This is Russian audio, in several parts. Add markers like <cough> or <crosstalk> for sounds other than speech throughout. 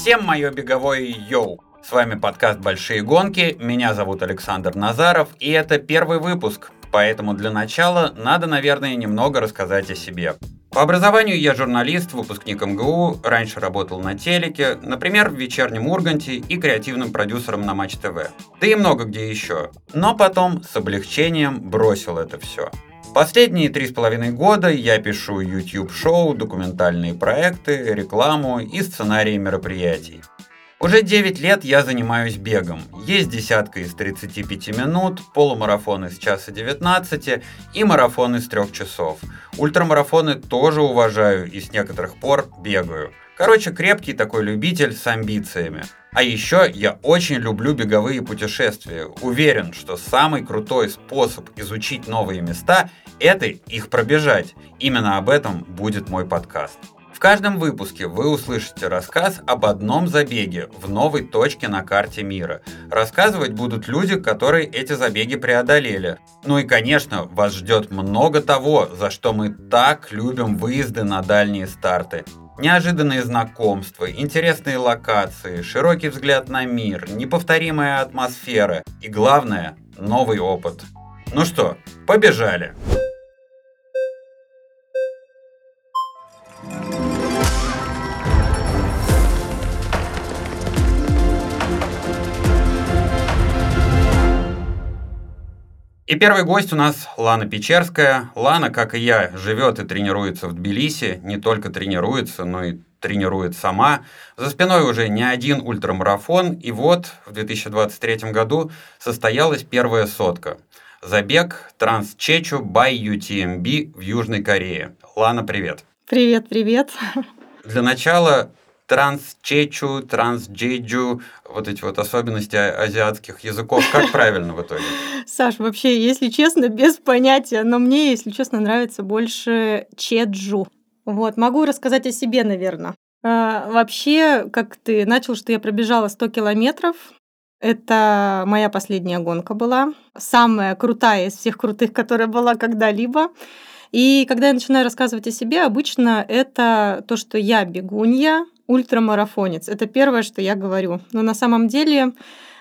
Всем мое беговое йоу! С вами подкаст «Большие гонки», меня зовут Александр Назаров, и это первый выпуск, поэтому для начала надо, наверное, немного рассказать о себе. По образованию я журналист, выпускник МГУ, раньше работал на телеке, например, в «Вечернем Урганте» и креативным продюсером на Матч ТВ. Да и много где еще. Но потом с облегчением бросил это все. Последние три с половиной года я пишу YouTube-шоу, документальные проекты, рекламу и сценарии мероприятий. Уже 9 лет я занимаюсь бегом. Есть десятка из 35 минут, полумарафон из часа 19 и марафон из 3 часов. Ультрамарафоны тоже уважаю и с некоторых пор бегаю. Короче, крепкий такой любитель с амбициями. А еще я очень люблю беговые путешествия. Уверен, что самый крутой способ изучить новые места – это их пробежать. Именно об этом будет мой подкаст. В каждом выпуске вы услышите рассказ об одном забеге в новой точке на карте мира. Рассказывать будут люди, которые эти забеги преодолели. Ну и, конечно, вас ждет много того, за что мы так любим выезды на дальние старты. Неожиданные знакомства, интересные локации, широкий взгляд на мир, неповторимая атмосфера и, главное, новый опыт. Ну что, побежали! И первый гость у нас Лана Печерская. Лана, как и я, живет и тренируется в Тбилиси. Не только тренируется, но и тренирует сама. За спиной уже не один ультрамарафон. И вот в 2023 году состоялась первая сотка. Забег Трансчечу by UTMB в Южной Корее. Лана, привет. Привет, привет. Для начала трансчечу, трансджеджу, вот эти вот особенности азиатских языков. Как <laughs> правильно в итоге? Саш, вообще, если честно, без понятия, но мне, если честно, нравится больше чеджу. Вот, могу рассказать о себе, наверное. А, вообще, как ты начал, что я пробежала 100 километров, это моя последняя гонка была. Самая крутая из всех крутых, которая была когда-либо. И когда я начинаю рассказывать о себе, обычно это то, что я бегунья, ультрамарафонец. Это первое, что я говорю. Но на самом деле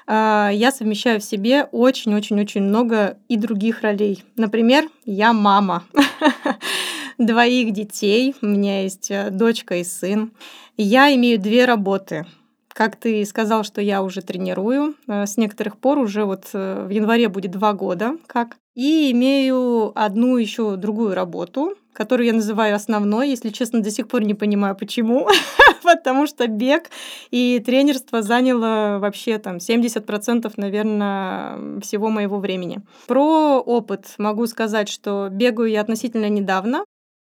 а, я совмещаю в себе очень-очень-очень много и других ролей. Например, я мама <laughs> двоих детей. У меня есть э, дочка и сын. Я имею две работы. Как ты сказал, что я уже тренирую. Э, с некоторых пор уже вот э, в январе будет два года как. И имею одну еще другую работу, которую я называю основной. Если честно, до сих пор не понимаю, почему. <laughs> Потому что бег и тренерство заняло вообще там 70%, наверное, всего моего времени. Про опыт могу сказать, что бегаю я относительно недавно,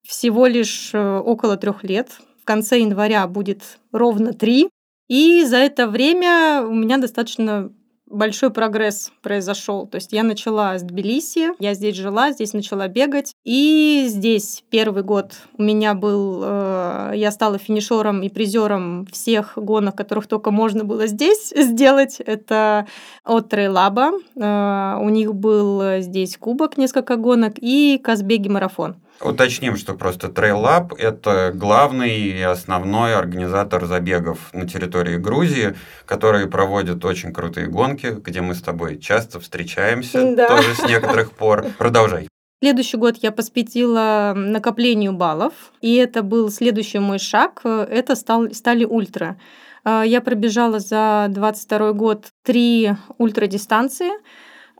всего лишь э, около трех лет. В конце января будет ровно три. И за это время у меня достаточно большой прогресс произошел. То есть я начала с Тбилиси, я здесь жила, здесь начала бегать. И здесь первый год у меня был, э, я стала финишером и призером всех гонок, которых только можно было здесь <laughs> сделать. Это от Трейлаба. Э, у них был здесь кубок, несколько гонок, и Казбеги марафон. Уточним, что просто Trail Lab – это главный и основной организатор забегов на территории Грузии, который проводит очень крутые гонки, где мы с тобой часто встречаемся, да. тоже с некоторых пор. Продолжай. Следующий год я посвятила накоплению баллов, и это был следующий мой шаг, это стал, стали ультра. А, я пробежала за 22 год три ультрадистанции.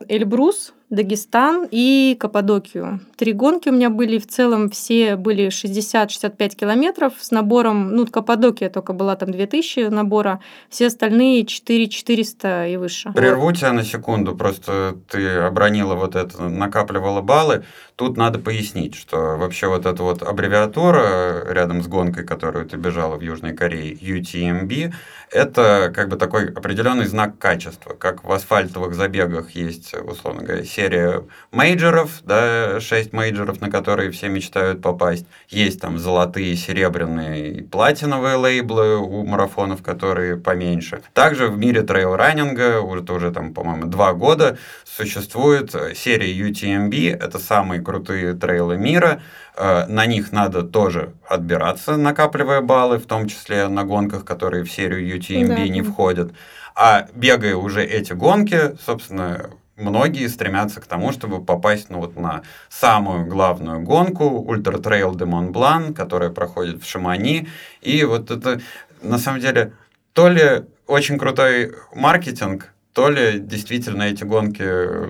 Эльбрус, Дагестан и Каппадокию. Три гонки у меня были, в целом все были 60-65 километров с набором, ну, Каппадокия только была там 2000 набора, все остальные 4-400 и выше. Прерву тебя на секунду, просто ты обронила вот это, накапливала баллы. Тут надо пояснить, что вообще вот эта вот аббревиатура рядом с гонкой, которую ты бежала в Южной Корее, UTMB, это как бы такой определенный знак качества, как в асфальтовых забегах есть, условно говоря, серия мейджоров, да, 6 мейджоров, на которые все мечтают попасть. Есть там золотые, серебряные и платиновые лейблы у марафонов, которые поменьше. Также в мире трейл-раннинга уже, уже там, по-моему, два года существует серия UTMB. Это самые крутые трейлы мира. Э, на них надо тоже отбираться, накапливая баллы, в том числе на гонках, которые в серию UTMB да. не входят. А бегая уже эти гонки, собственно, многие стремятся к тому, чтобы попасть ну, вот на самую главную гонку Ultra Trail du Mont-Blanc, которая проходит в Шамони. И вот это, на самом деле, то ли очень крутой маркетинг, то ли действительно эти гонки,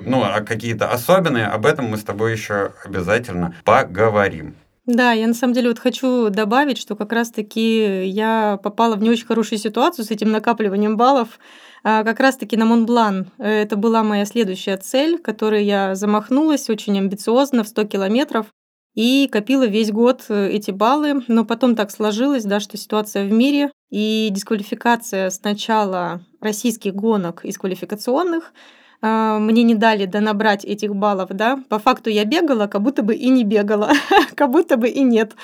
ну, а какие-то особенные, об этом мы с тобой еще обязательно поговорим. Да, я на самом деле вот хочу добавить, что как раз-таки я попала в не очень хорошую ситуацию с этим накапливанием баллов. А, как раз-таки на Монблан. Это была моя следующая цель, которой я замахнулась очень амбициозно в 100 километров и копила весь год э, эти баллы. Но потом так сложилось, да, что ситуация в мире и дисквалификация сначала российских гонок из квалификационных – а, мне не дали донабрать этих баллов, да, по факту я бегала, как будто бы и не бегала, <laughs> как будто бы и нет.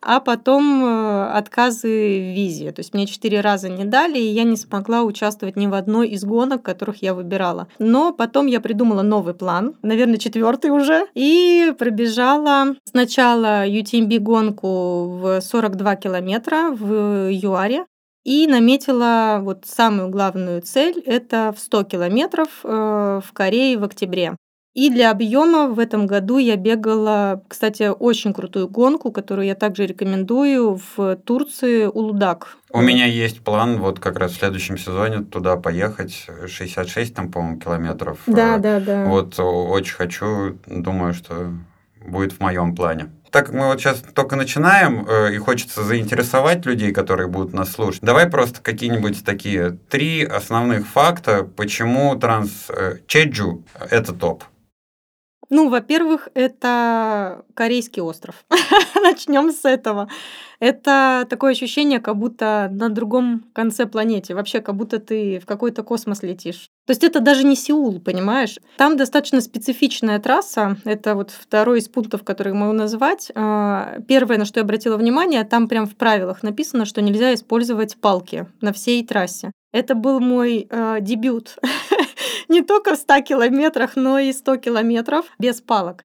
А потом э, отказы в визе. То есть мне четыре раза не дали, и я не смогла участвовать ни в одной из гонок, которых я выбирала. Но потом я придумала новый план, наверное, четвертый уже, и пробежала сначала UTMB-гонку в 42 километра в ЮАРе, и наметила вот самую главную цель – это в 100 километров э, в Корее в октябре. И для объема в этом году я бегала, кстати, очень крутую гонку, которую я также рекомендую в Турции Улудак. У меня есть план вот как раз в следующем сезоне туда поехать, 66 там, по-моему, километров. Да, да, да. Вот очень хочу, думаю, что будет в моем плане так как мы вот сейчас только начинаем, э, и хочется заинтересовать людей, которые будут нас слушать, давай просто какие-нибудь такие три основных факта, почему транс э, Чеджу – это топ. Ну, во-первых, это корейский остров. <laughs> Начнем с этого. Это такое ощущение, как будто на другом конце планеты. Вообще, как будто ты в какой-то космос летишь. То есть это даже не Сеул, понимаешь? Там достаточно специфичная трасса. Это вот второй из пунктов, который могу назвать. А, первое, на что я обратила внимание, там прям в правилах написано, что нельзя использовать палки на всей трассе. Это был мой э, дебют <laughs> не только в 100 километрах, но и 100 километров без палок.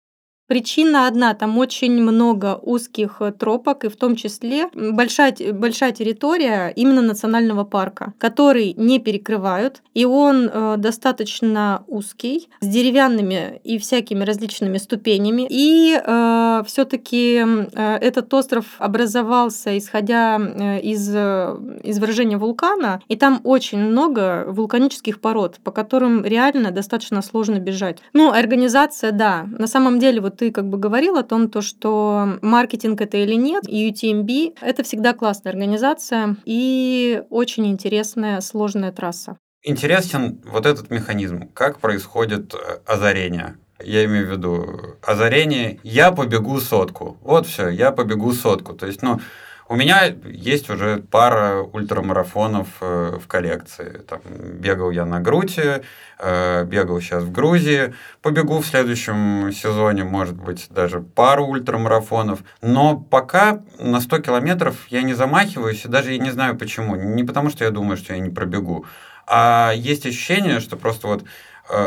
Причина одна, там очень много узких э, тропок, и в том числе большая, большая территория именно национального парка, который не перекрывают, и он э, достаточно узкий, с деревянными и всякими различными ступенями. И э, все-таки э, этот остров образовался, исходя э, из э, извержения вулкана, и там очень много вулканических пород, по которым реально достаточно сложно бежать. Ну, организация, да. На самом деле, вот ты как бы говорил о том, то, что маркетинг это или нет, и UTMB это всегда классная организация и очень интересная, сложная трасса. Интересен вот этот механизм, как происходит э, озарение. Я имею в виду озарение, я побегу сотку. Вот все, я побегу сотку. То есть, ну, у меня есть уже пара ультрамарафонов э, в коллекции. Там, бегал я на Груте, э, бегал сейчас в Грузии, побегу в следующем сезоне, может быть, даже пару ультрамарафонов. Но пока на 100 километров я не замахиваюсь, и даже я не знаю почему. Не потому, что я думаю, что я не пробегу, а есть ощущение, что просто вот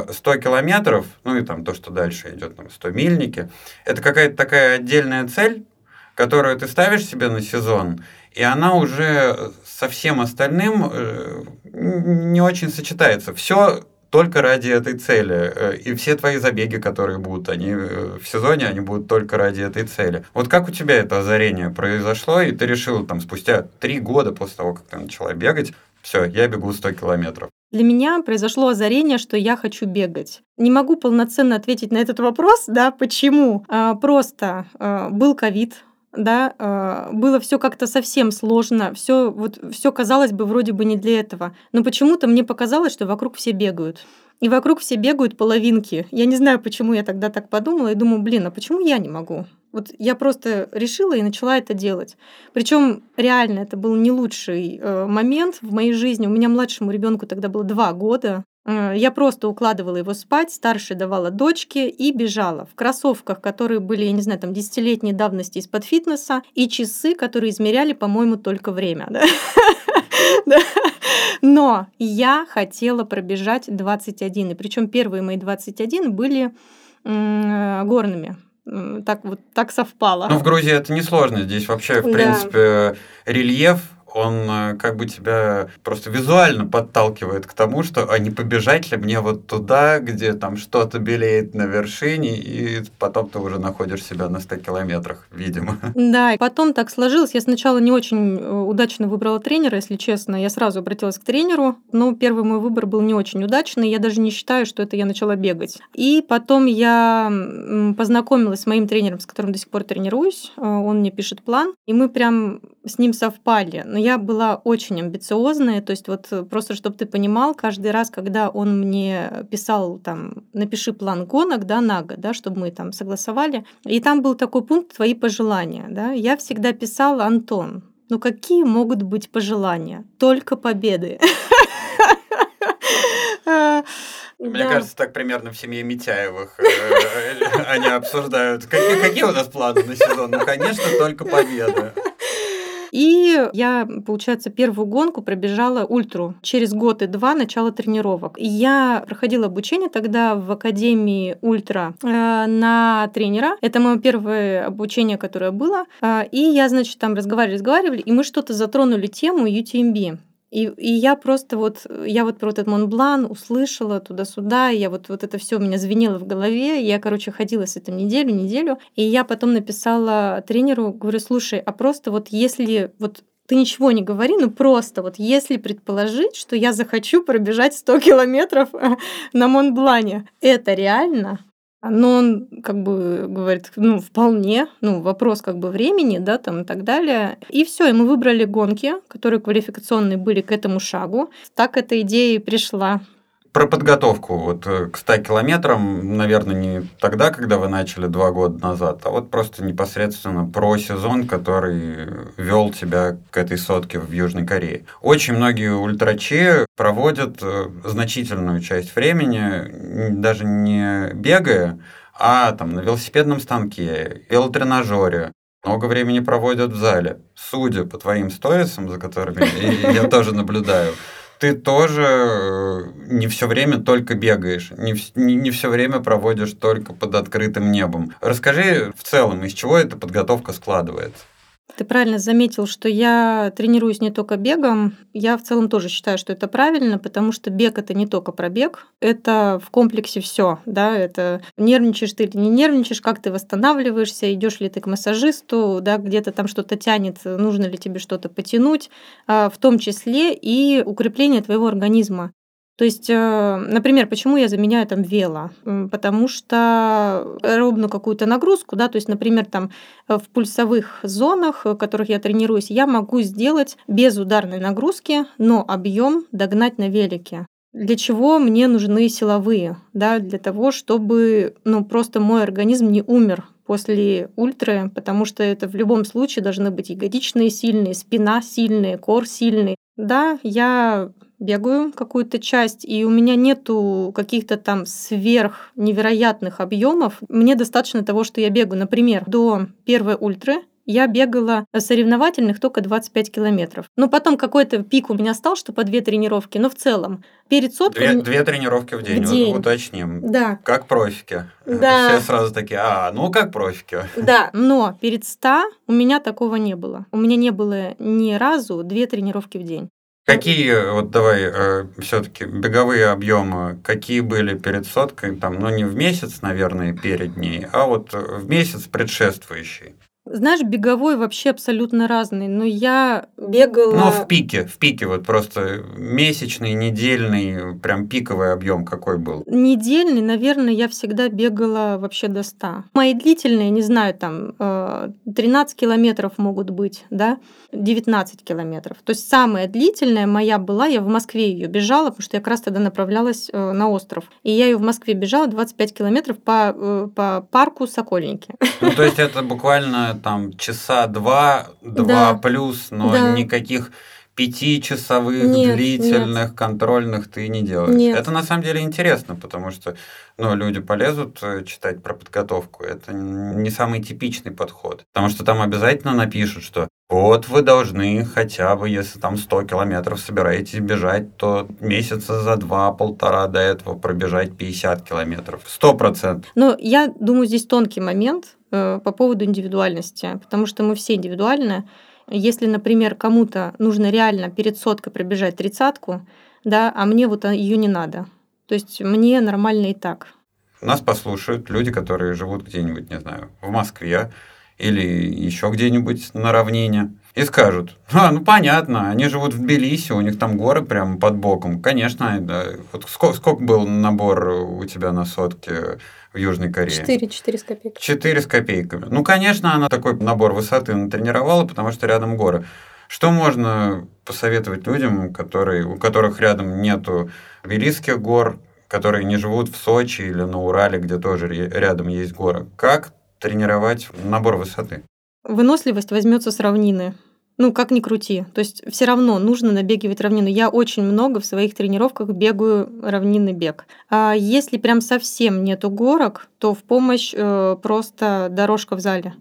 100 э, километров, ну и там то, что дальше идет, там 100 мильники, это какая-то такая отдельная цель, которую ты ставишь себе на сезон, и она уже со всем остальным э, не очень сочетается. Все только ради этой цели. Э, и все твои забеги, которые будут, они э, в сезоне, они будут только ради этой цели. Вот как у тебя это озарение произошло, и ты решил там спустя три года после того, как ты начала бегать, все, я бегу 100 километров. Для меня произошло озарение, что я хочу бегать. Не могу полноценно ответить на этот вопрос, да, почему. А, просто а, был ковид, да, а, было все как-то совсем сложно, все вот все казалось бы вроде бы не для этого, но почему-то мне показалось, что вокруг все бегают. И вокруг все бегают половинки. Я не знаю, почему я тогда так подумала и думаю, блин, а почему я не могу? Вот я просто решила и начала это делать. Причем реально это был не лучший э, момент в моей жизни. У меня младшему ребенку тогда было два года. Э, я просто укладывала его спать, старшей давала дочке и бежала в кроссовках, которые были, я не знаю, там десятилетней давности из-под фитнеса, и часы, которые измеряли, по-моему, только время. <laughs> Но я хотела пробежать 21, и причем первые мои 21 были горными так вот так совпало. Ну, в Грузии это несложно. Здесь вообще, в да. принципе, рельеф он э, как бы тебя просто визуально подталкивает к тому, что а не побежать ли мне вот туда, где там что-то белеет на вершине, и потом ты уже находишь себя на 100 километрах, видимо. <laughs> Да, и потом так сложилось. Я сначала не очень э, удачно выбрала тренера, если честно. Я сразу обратилась к тренеру, но первый мой выбор был не очень удачный. Я даже не считаю, что это я начала бегать. И потом я познакомилась с моим тренером, с которым до сих пор тренируюсь. Э, он мне пишет план, и мы прям с ним совпали. Но я была очень амбициозная, то есть вот э, просто, чтобы ты понимал, каждый раз, когда он мне писал там, напиши план гонок, да, на год, да, чтобы мы там согласовали, и там был такой пункт «Твои пожелания», да, я всегда писала «Антон, ну какие могут быть пожелания? Только победы. Мне да. кажется, так примерно в семье Митяевых э, э, они обсуждают, какие, какие у нас планы на сезон. Ну, конечно, только победа. И я, получается, первую гонку пробежала ультру через год и два начала тренировок. Я проходила обучение тогда в Академии Ультра э, на тренера. Это мое первое обучение, которое было. Э, и я, значит, там разговаривали, разговаривали, и мы что-то затронули тему UTMB. И, и я просто вот, я вот про этот Монблан услышала туда-сюда, я вот, вот это все у меня звенело в голове, я, короче, ходила с этим неделю, неделю, и я потом написала тренеру, говорю, слушай, а просто вот если вот ты ничего не говори, ну просто вот если предположить, что я захочу пробежать 100 километров <laughs> на Монблане, это реально? Но он как бы говорит, ну, вполне, ну, вопрос как бы времени, да, там и так далее. И все, и мы выбрали гонки, которые квалификационные были к этому шагу. Так эта идея и пришла. Про подготовку вот э, к 100 километрам, наверное, не тогда, когда вы начали два года назад, а вот просто непосредственно про сезон, который вел тебя к этой сотке в Южной Корее. Очень многие ультрачи проводят э, значительную часть времени, даже не бегая, а там на велосипедном станке, велотренажере, много времени проводят в зале. Судя по твоим сторисам, за которыми я тоже наблюдаю, ты тоже э, не все время только бегаешь, не, не, не все время проводишь только под открытым небом. Расскажи в целом, из чего эта подготовка складывается? Ты правильно заметил, что я тренируюсь не только бегом. Я в целом тоже считаю, что это правильно, потому что бег это не только про бег, это в комплексе все, да, это нервничаешь ты или не нервничаешь, как ты восстанавливаешься, идешь ли ты к массажисту, да, где-то там что-то тянет, нужно ли тебе что-то потянуть, а, в том числе и укрепление твоего организма. То есть, э, например, почему я заменяю там вело? Потому что ровно какую-то нагрузку, да, то есть, например, там э, в пульсовых зонах, в которых я тренируюсь, я могу сделать без ударной нагрузки, но объем догнать на велике. Для чего мне нужны силовые? Да, для того, чтобы ну, просто мой организм не умер после ультры, потому что это в любом случае должны быть ягодичные сильные, спина сильная, кор сильный. Да, я бегаю какую-то часть, и у меня нету каких-то там сверх невероятных объемов. Мне достаточно того, что я бегаю. Например, до первой ультры я бегала соревновательных только 25 километров. Но потом какой-то пик у меня стал, что по две тренировки, но в целом перед соткой... Две, две тренировки в день, в день. уточним. Да. Как профики. Да. Все сразу такие, а, ну как профики. <laughs> Да, но перед 100 у меня такого не было. У меня не было ни разу две тренировки в день. Какие, вот давай, э, все-таки беговые объемы, какие были перед соткой, там, ну не в месяц, наверное, перед ней, а вот в месяц предшествующий? Знаешь, беговой вообще абсолютно разный, но я бегала... Ну, в пике, в пике вот просто месячный, недельный, прям пиковый объем какой был? Недельный, наверное, я всегда бегала вообще до 100. Мои длительные, не знаю, там 13 э, километров могут быть, да, 19 километров. То есть самая длительная моя была, я в Москве ее бежала, потому что я как раз тогда направлялась э, на остров. И я ее в Москве бежала 25 километров по, э, по парку Сокольники. Ну, то есть это буквально там часа два, два да. плюс, но да. никаких пятичасовых, Нет, длительных, нет. контрольных ты не делаешь. Нет. Это на самом деле интересно, потому что ну, люди полезут э, читать про подготовку. Это не самый типичный подход. Потому что там обязательно напишут, что вот вы должны хотя бы, если там 100 километров собираетесь бежать, то месяца за два-полтора до этого пробежать 50 километров. Сто процентов. Но я думаю, здесь тонкий момент по поводу индивидуальности, потому что мы все индивидуальны. Если, например, кому-то нужно реально перед соткой пробежать тридцатку, да, а мне вот ее не надо. То есть мне нормально и так. Нас послушают люди, которые живут где-нибудь, не знаю, в Москве или еще где-нибудь на равнине. И скажут, а, ну понятно, они живут в Тбилиси, у них там горы прямо под боком. Конечно, да. Вот сколько, сколько был набор у тебя на сотке в Южной Корее? Четыре, четыре с копейками. Четыре с копейками. Ну, конечно, она такой набор высоты натренировала, потому что рядом горы. Что можно посоветовать людям, которые, у которых рядом нету Тбилисских гор, которые не живут в Сочи или на Урале, где тоже рядом есть горы? Как тренировать набор высоты? Выносливость возьмется с равнины. Ну, как ни крути. То есть все равно нужно набегивать равнину. Я очень много в своих тренировках бегаю равнинный бег. А если прям совсем нету горок, то в помощь э, просто дорожка в зале.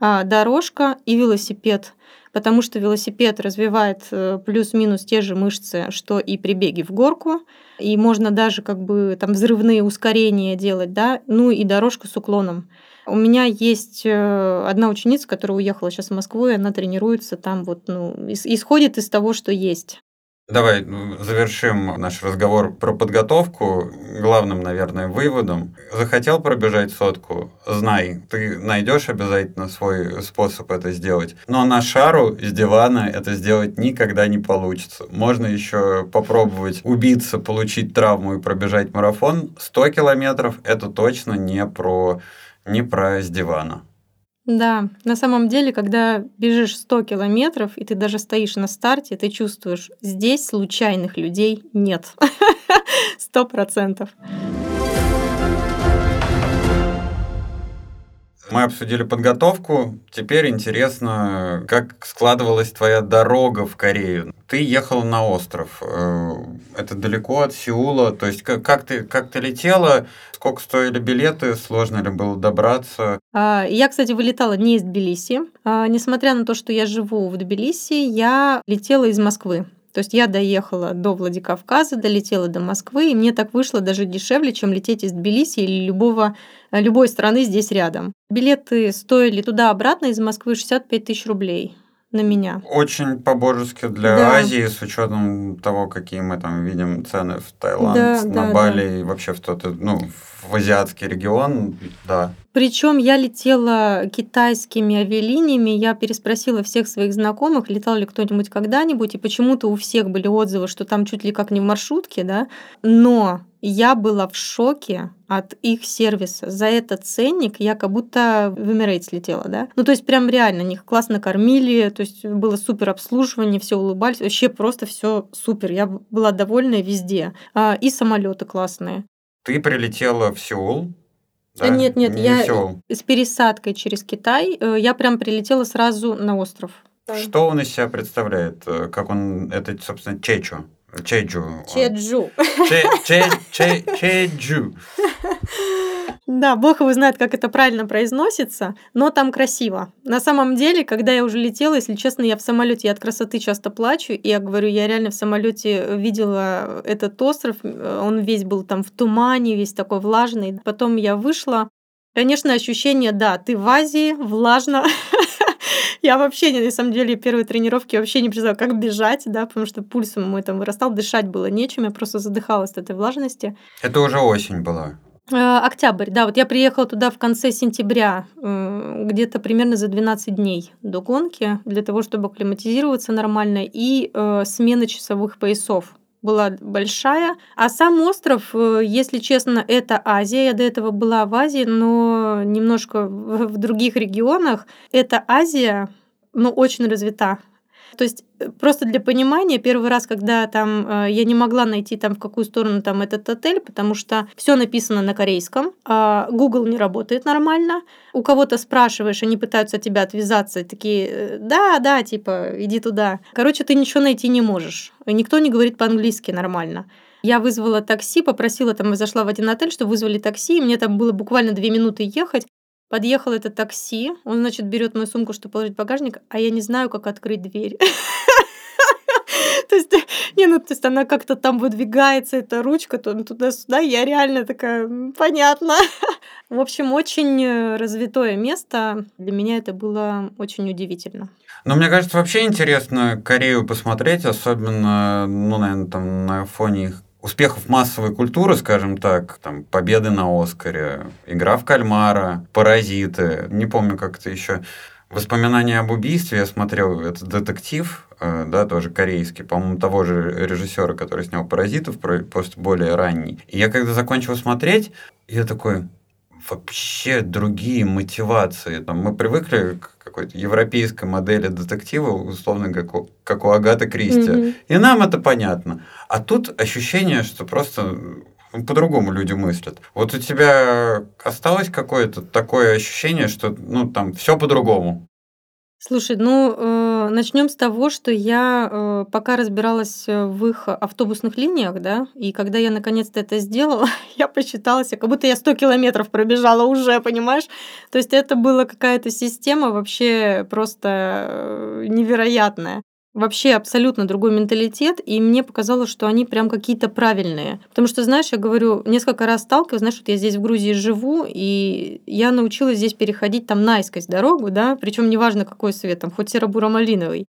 А, дорожка и велосипед. Потому что велосипед развивает э, плюс-минус те же мышцы, что и при беге в горку. И можно даже как бы там взрывные ускорения делать, да, ну и дорожка с уклоном. У меня есть э, одна ученица, которая уехала сейчас в Москву, и она тренируется там вот, ну, исходит из того, что есть. Давай ну, завершим наш разговор про подготовку. Главным, наверное, выводом. Захотел пробежать сотку? Знай, ты найдешь обязательно свой способ это сделать. Но на шару с дивана это сделать никогда не получится. Можно еще попробовать убиться, получить травму и пробежать марафон. 100 километров это точно не про не про с дивана. Да, на самом деле, когда бежишь 100 километров, и ты даже стоишь на старте, ты чувствуешь, здесь случайных людей нет. <laughs> Сто процентов. Мы обсудили подготовку. Теперь интересно, как складывалась твоя дорога в Корею. Ты ехал на остров. Э, это далеко от Сеула. То есть как ты, как ты летела? Сколько стоили билеты? Сложно ли было добраться? А, я, кстати, вылетала не из Тбилиси. А, несмотря на то, что я живу в Тбилиси, я летела из Москвы. То есть я доехала до Владикавказа, долетела до Москвы, и мне так вышло даже дешевле, чем лететь из Тбилиси или любого, любой страны здесь рядом. Билеты стоили туда-обратно из Москвы 65 тысяч рублей на меня. Очень по-божески для да. Азии, с учетом того, какие мы там видим цены в Таиланд, да, на да, Бали да. и вообще в тот, ну, в азиатский регион, да. Причем я летела китайскими авиалиниями, я переспросила всех своих знакомых, летал ли кто-нибудь когда-нибудь, и почему-то у всех были отзывы, что там чуть ли как не в маршрутке, да, но я была в шоке от их сервиса. За этот ценник я как будто в Emirates летела, да. Ну, то есть прям реально, них классно кормили, то есть было супер обслуживание, все улыбались, вообще просто все супер. Я была довольна везде. А, и самолеты классные. Ты прилетела в Сеул, да? Нет, нет, не я Сеул. с пересадкой через Китай, э, я прям прилетела сразу на остров. Что он из себя представляет? Э, как он, это, собственно, Чечу? Чеджу. Чеджу. Чеджу. Да, бог его знает, как это правильно произносится, но там красиво. На самом деле, когда я уже летела, если честно, я в самолете от красоты часто плачу, и я говорю, я реально в самолете видела этот остров, он весь был там в тумане, весь такой влажный. Потом я вышла, Конечно, ощущение, да, ты в Азии, влажно, <laughs> Я вообще, на самом деле, первые тренировки вообще не представляла, как бежать, да, потому что пульс мой там вырастал, дышать было нечем, я просто задыхалась от этой влажности. Это уже осень была. Э, октябрь, да, вот я приехала туда в конце сентября, где-то примерно за 12 дней до гонки, для того, чтобы акклиматизироваться нормально, и э, смена часовых поясов была большая. А сам остров, э, если честно, это Азия. Я до этого была в Азии, но немножко в других регионах. Это Азия, но очень развита. То есть э, просто для понимания, первый раз, когда там э, я не могла найти там в какую сторону там этот отель, потому что все написано на корейском, а Google не работает нормально. У кого-то спрашиваешь, они пытаются от тебя отвязаться, такие, «Э, да, да, типа, иди туда. Короче, ты ничего найти не можешь. Никто не говорит по-английски нормально. Я вызвала такси, попросила, там, зашла в один отель, чтобы вызвали такси, и мне там было буквально две минуты ехать. Подъехал это такси, он, значит, берет мою сумку, чтобы положить в багажник, а я не знаю, как открыть дверь. <laughs> То есть, не, ну, то есть она как-то там выдвигается, эта ручка, то туда-сюда, я реально такая, понятно. <laughs> В общем, очень э, развитое место. Для меня это было очень удивительно. Ну, мне кажется, вообще интересно Корею посмотреть, особенно, ну, наверное, там на фоне их успехов массовой культуры, скажем так, там, победы на Оскаре, игра в кальмара, паразиты, не помню, как это еще. Воспоминания об убийстве я смотрел, это детектив, э, да, тоже корейский, по-моему, того же режиссера, который снял «Паразитов», просто более ранний. И я когда закончил смотреть, я такой, вообще другие мотивации. Там, мы привыкли к какой-то европейской модели детектива, условно, как у, как у Агаты Кристи. Mm-hmm. И нам это понятно. А тут ощущение, что просто ну, по-другому люди мыслят. Вот у тебя осталось какое-то такое ощущение, что ну там все по-другому. Слушай, ну э, начнем с того, что я э, пока разбиралась э, в их автобусных линиях, да, и когда я наконец-то это сделала, <laughs> я посчитала себя, как будто я 100 километров пробежала уже, понимаешь? То есть это была какая-то система вообще просто э, невероятная вообще абсолютно другой менталитет, и мне показалось, что они прям какие-то правильные. Потому что, знаешь, я говорю, несколько раз сталкиваюсь, знаешь, вот я здесь в Грузии живу, и я научилась здесь переходить там наискось дорогу, да, причем неважно какой свет, там, хоть серо-буро-малиновый.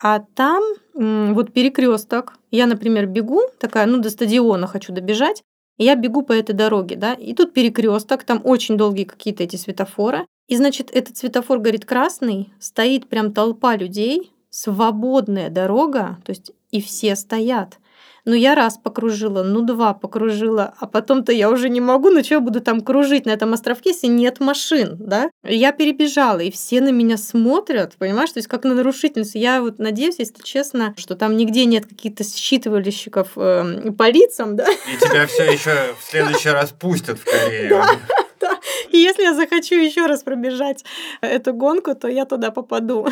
А там вот перекресток. Я, например, бегу, такая, ну, до стадиона хочу добежать, и я бегу по этой дороге, да, и тут перекресток, там очень долгие какие-то эти светофоры. И, значит, этот светофор горит красный, стоит прям толпа людей, свободная дорога, то есть и все стоят. Ну, я раз покружила, ну, два покружила, а потом-то я уже не могу, ну, что я буду там кружить на этом островке, если нет машин, да? Я перебежала, и все на меня смотрят, понимаешь, то есть как на нарушительницу. Я вот надеюсь, если честно, что там нигде нет каких-то считывальщиков э, по лицам, да? И тебя все еще в следующий раз пустят в Корею. И если я захочу еще раз пробежать эту гонку, то я туда попаду.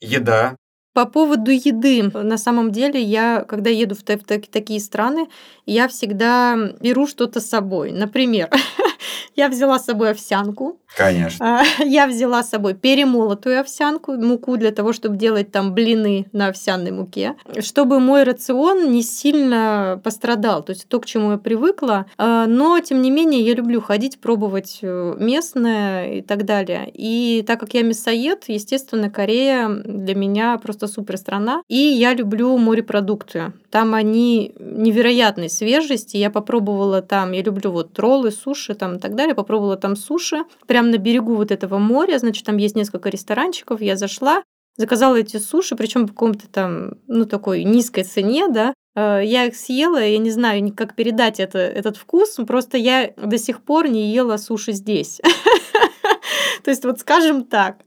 Еда. По поводу еды. На самом деле, я, когда еду в такие страны, я всегда беру что-то с собой. Например, <laughs> <laughs> я взяла с собой овсянку, Конечно. А, <laughs> я взяла с собой перемолотую овсянку, муку для того, чтобы делать там блины на овсяной муке, чтобы мой рацион не сильно пострадал. То есть то, к чему я привыкла. А, но, тем не менее, я люблю ходить, пробовать э, местное и так далее. И так как я мясоед, естественно, Корея для меня просто супер страна. И я люблю морепродукты. Там они невероятной свежести. Я попробовала там, я люблю вот роллы, суши там и так далее. Попробовала там суши. Прям прям на берегу вот этого моря, значит, там есть несколько ресторанчиков, я зашла, заказала эти суши, причем по какому-то там, ну, такой низкой цене, да, э, я их съела, я не знаю, как передать это, этот вкус, просто я до сих пор не ела суши здесь. <laughs> То есть, вот скажем так,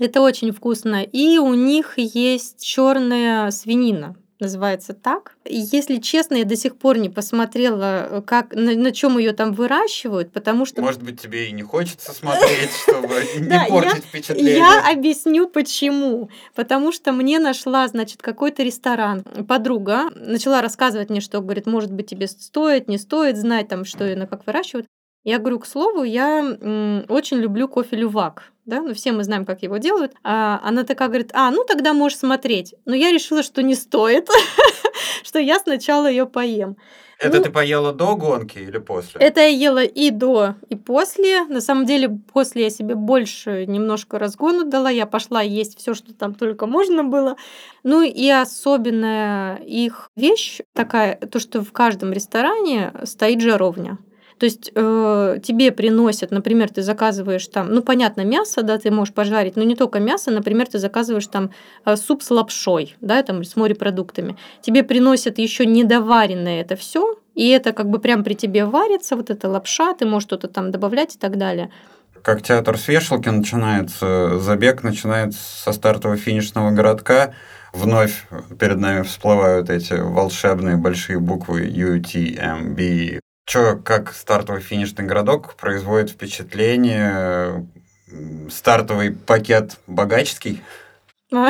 это очень вкусно. И у них есть черная свинина называется так. И, если честно, я до сих пор не посмотрела, э, как, на, на чем ее там выращивают, потому что... Может быть, тебе и не хочется смотреть, <laughs> чтобы не портить впечатление. Я объясню, почему. Потому что мне нашла, значит, какой-то ресторан. Подруга начала рассказывать мне, что, говорит, может быть, тебе стоит, не стоит знать, там, что и на как выращивают. Я говорю, к слову, я очень люблю кофе лювак. Да? Ну, все мы знаем, как его делают. А она такая говорит, а, ну тогда можешь смотреть. Но я решила, что не стоит, <laughs> что я сначала ее поем. Это ну, ты поела до гонки или после? Это я ела и до, и после. На самом деле, после я себе больше немножко разгону дала. Я пошла есть все, что там только можно было. Ну и особенная их вещь такая, то, что в каждом ресторане стоит жаровня. То есть э, тебе приносят, например, ты заказываешь там, ну понятно, мясо, да, ты можешь пожарить, но не только мясо, например, ты заказываешь там э, суп с лапшой, да, там с морепродуктами. Тебе приносят еще недоваренное это все, и это как бы прям при тебе варится, вот эта лапша, ты можешь что-то там добавлять и так далее. Как театр с вешалки начинается, забег начинается со стартового финишного городка, вновь перед нами всплывают эти волшебные большие буквы UTMB. Чё, как стартовый финишный городок производит впечатление? Стартовый пакет богаческий? <laughs>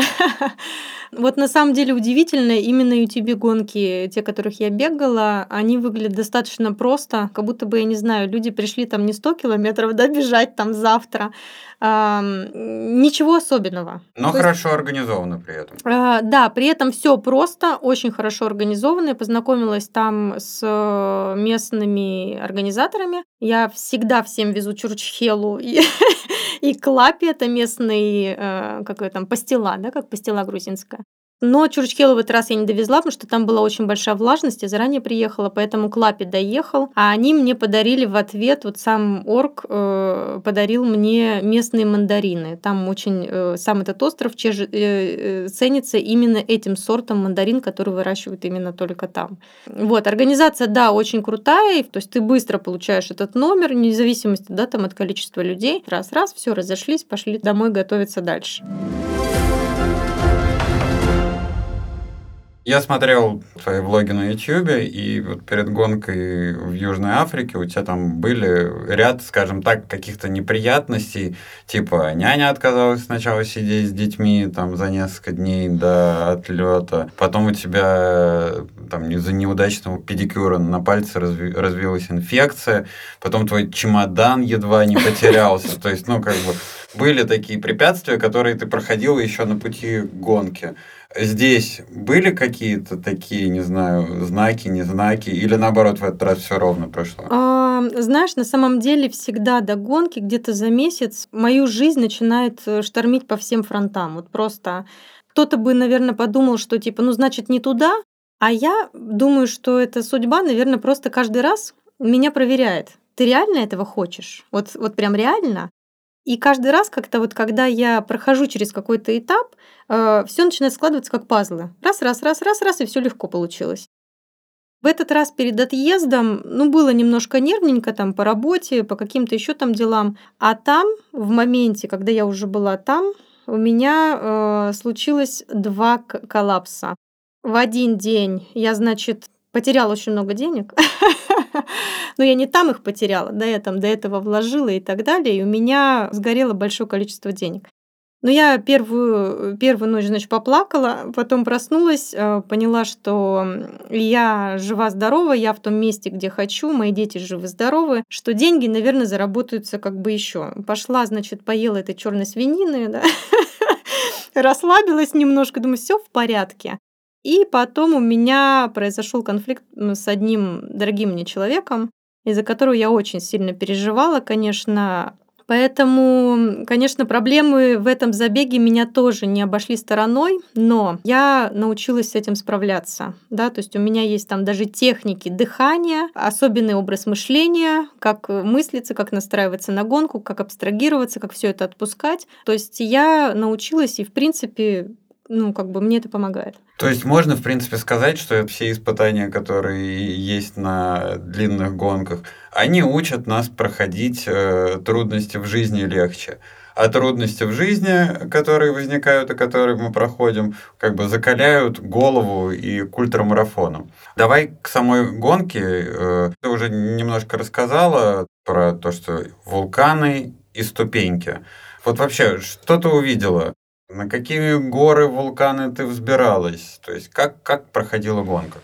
Вот на самом деле удивительно, именно UTB-гонки, те, которых я бегала, они выглядят достаточно просто, как будто бы, я не знаю, люди пришли там не 100 километров, да, бежать там завтра, ничего особенного. Но То хорошо есть, организовано при этом. А, да, при этом все просто, очень хорошо организовано. Я познакомилась там с местными организаторами. Я всегда всем везу чурчхелу и, <laughs> и клапи, это местный, э, какой там, пастила, да, как пастила грузинская. Но Чурчхелу в этот раз я не довезла, потому что там была очень большая влажность, я заранее приехала, поэтому к Лапе доехал. А они мне подарили в ответ, вот сам Орк э, подарил мне местные мандарины. Там очень, э, сам этот остров чеж, э, э, ценится именно этим сортом мандарин, который выращивают именно только там. Вот, организация, да, очень крутая, то есть ты быстро получаешь этот номер, вне зависимости, да, там от количества людей. Раз-раз, все разошлись, пошли домой готовиться дальше. Я смотрел твои влоги на YouTube, и вот перед гонкой в Южной Африке у тебя там были ряд, скажем так, каких-то неприятностей, типа няня отказалась сначала сидеть с детьми там за несколько дней до отлета, потом у тебя там из-за неудачного педикюра на пальце разви развилась инфекция, потом твой чемодан едва не потерялся, то есть, ну, как бы были такие препятствия, которые ты проходил еще на пути гонки. Здесь были какие-то такие, не знаю, знаки, не знаки, или наоборот в этот раз все ровно прошло? А, знаешь, на самом деле всегда до гонки, где-то за месяц, мою жизнь начинает э, штормить по всем фронтам. Вот просто кто-то бы, наверное, подумал, что типа, ну, значит, не туда, а я думаю, что это судьба, наверное, просто каждый раз меня проверяет. Ты реально этого хочешь? Вот, вот прям реально? И каждый раз как-то вот, когда я прохожу через какой-то этап, э, все начинает складываться как пазлы. Раз, раз, раз, раз, раз, и все легко получилось. В этот раз перед отъездом, ну, было немножко нервненько там по работе, по каким-то еще там делам. А там, в моменте, когда я уже была там, у меня э, случилось два коллапса. В один день я, значит, потеряла очень много денег. <laughs> Но я не там их потеряла, я там до этого вложила и так далее, и у меня сгорело большое количество денег. Но я первую, первую ночь, значит, поплакала, потом проснулась, э, поняла, что я жива-здорова, я в том месте, где хочу, мои дети живы-здоровы, что деньги, наверное, заработаются как бы еще. Пошла, значит, поела этой черной свинины, да, <laughs> расслабилась немножко, думаю, все в порядке. И потом у меня произошел конфликт с одним дорогим мне человеком, из-за которого я очень сильно переживала, конечно. Поэтому, конечно, проблемы в этом забеге меня тоже не обошли стороной, но я научилась с этим справляться. Да? То есть у меня есть там даже техники дыхания, особенный образ мышления, как мыслиться, как настраиваться на гонку, как абстрагироваться, как все это отпускать. То есть я научилась и, в принципе, ну, как бы мне это помогает. То есть можно, в принципе, сказать, что все испытания, которые есть на длинных гонках, они учат нас проходить э, трудности в жизни легче. А трудности в жизни, которые возникают и которые мы проходим, как бы закаляют голову и к ультрамарафонам. Давай к самой гонке. Э, ты уже немножко рассказала про то, что вулканы и ступеньки. Вот вообще, что ты увидела? На какие горы, вулканы ты взбиралась? То есть как, как проходила гонка?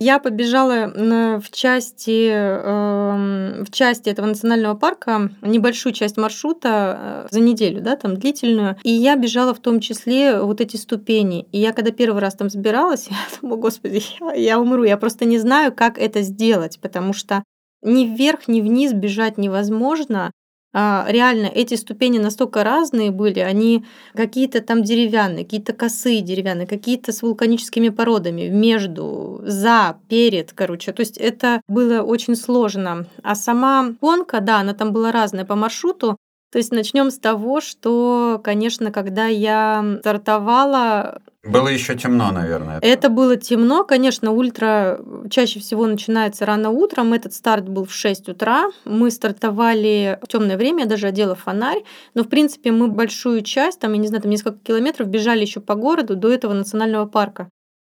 Я побежала в части, эм, в части этого национального парка небольшую часть маршрута э, за неделю, да, там длительную. И я бежала в том числе вот эти ступени. И я когда первый раз там взбиралась, <laughs> я думала, господи, я, я умру. Я просто не знаю, как это сделать, потому что ни вверх, ни вниз бежать невозможно. А, реально эти ступени настолько разные были, они какие-то там деревянные, какие-то косые деревянные, какие-то с вулканическими породами, между, за, перед, короче. То есть это было очень сложно. А сама гонка, да, она там была разная по маршруту, То есть начнем с того, что, конечно, когда я стартовала, было еще темно, наверное. Это было темно, конечно, ультра чаще всего начинается рано утром. Этот старт был в 6 утра. Мы стартовали в темное время, я даже одела фонарь. Но, в принципе, мы большую часть, там, я не знаю, там несколько километров бежали еще по городу до этого национального парка.